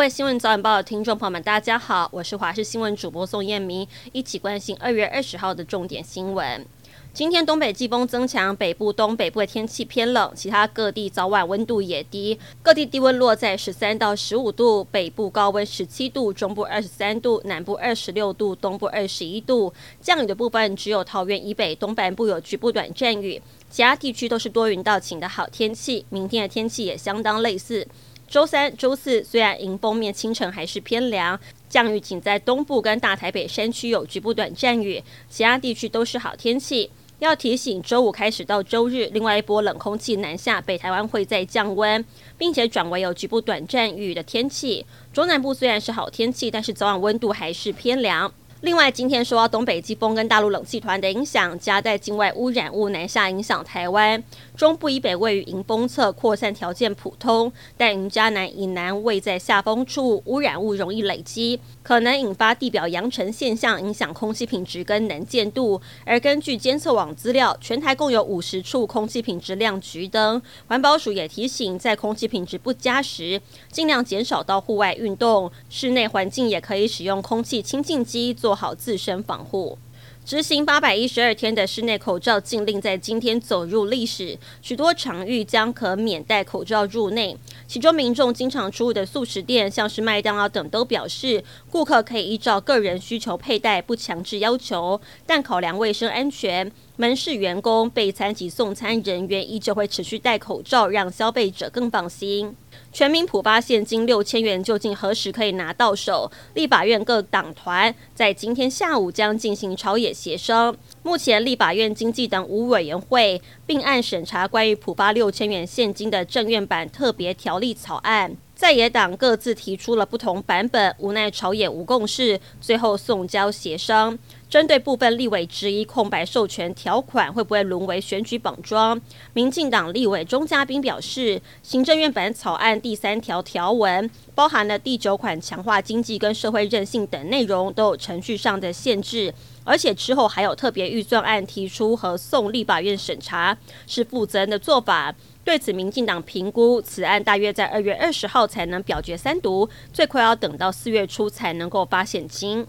各位新闻早晚报的听众朋友们，大家好，我是华视新闻主播宋燕明，一起关心二月二十号的重点新闻。今天东北季风增强，北部、东北部的天气偏冷，其他各地早晚温度也低，各地低温落在十三到十五度，北部高温十七度，中部二十三度，南部二十六度，东部二十一度。降雨的部分只有桃园以北东半部有局部短暂雨，其他地区都是多云到晴的好天气。明天的天气也相当类似。周三、周四虽然迎风面清晨还是偏凉，降雨仅在东部跟大台北山区有局部短暂雨，其他地区都是好天气。要提醒，周五开始到周日，另外一波冷空气南下，北台湾会再降温，并且转为有局部短暂雨的天气。中南部虽然是好天气，但是早晚温度还是偏凉。另外，今天受到东北季风跟大陆冷气团的影响，夹带境外污染物南下影响台湾。中部以北位于迎风侧，扩散条件普通，但云嘉南以南位在下风处，污染物容易累积，可能引发地表扬尘现象，影响空气品质跟能见度。而根据监测网资料，全台共有五十处空气品质亮橘灯。环保署也提醒，在空气品质不佳时，尽量减少到户外运动，室内环境也可以使用空气清净机，做做好自身防护。执行八百一十二天的室内口罩禁令在今天走入历史，许多场域将可免戴口罩入内。其中，民众经常出入的素食店，像是麦当劳等，都表示顾客可以依照个人需求佩戴，不强制要求。但考量卫生安全，门市员工、备餐及送餐人员依旧会持续戴口罩，让消费者更放心。全民普发现金六千元，究竟何时可以拿到手？立法院各党团在今天下午将进行朝野协商。目前，立法院经济等五委员会并案审查关于普发六千元现金的政院版特别条例草案。在野党各自提出了不同版本，无奈朝野无共识，最后送交协商。针对部分立委质疑空白授权条款会不会沦为选举绑桩，民进党立委钟嘉宾表示，行政院版草案第三条条文包含了第九款强化经济跟社会韧性等内容都有程序上的限制，而且之后还有特别预算案提出和送立法院审查，是负责任的做法。对此，民进党评估此案大约在二月二十号才能表决三读，最快要等到四月初才能够发现金。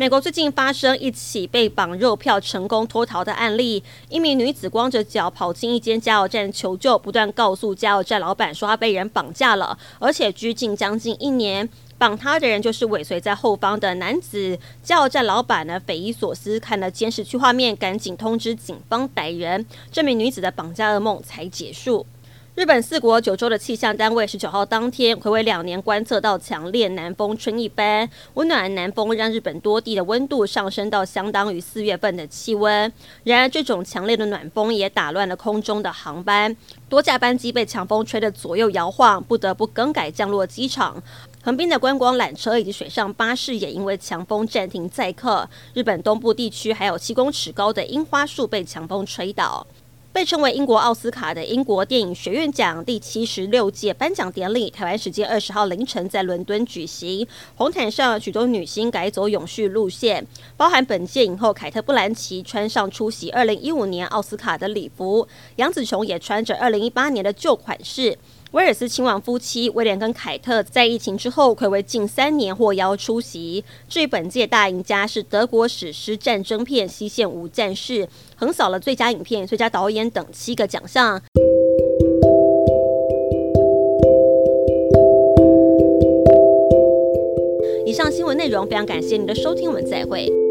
美国最近发生一起被绑肉票成功脱逃的案例，一名女子光着脚跑进一间加油站求救，不断告诉加油站老板说她被人绑架了，而且拘禁将近一年。绑她的人就是尾随在后方的男子。加油站老板呢，匪夷所思，看了监视器画面，赶紧通知警方逮人。这名女子的绑架噩梦才结束。日本四国九州的气象单位十九号当天，睽违两年观测到强烈南风春一般，温暖的南风让日本多地的温度上升到相当于四月份的气温。然而，这种强烈的暖风也打乱了空中的航班，多架班机被强风吹得左右摇晃，不得不更改降落机场。横滨的观光缆车以及水上巴士也因为强风暂停载客。日本东部地区还有七公尺高的樱花树被强风吹倒。被称为英国奥斯卡的英国电影学院奖第七十六届颁奖典礼，台湾时间二十号凌晨在伦敦举行。红毯上许多女星改走永续路线，包含本届影后凯特·布兰奇穿上出席二零一五年奥斯卡的礼服，杨紫琼也穿着二零一八年的旧款式。威尔斯亲王夫妻威廉跟凯特在疫情之后睽违近三年获邀出席。至于本届大赢家是德国史诗战争片《西线无战事》，横扫了最佳影片、最佳导演等七个奖项。以上新闻内容非常感谢您的收听，我们再会。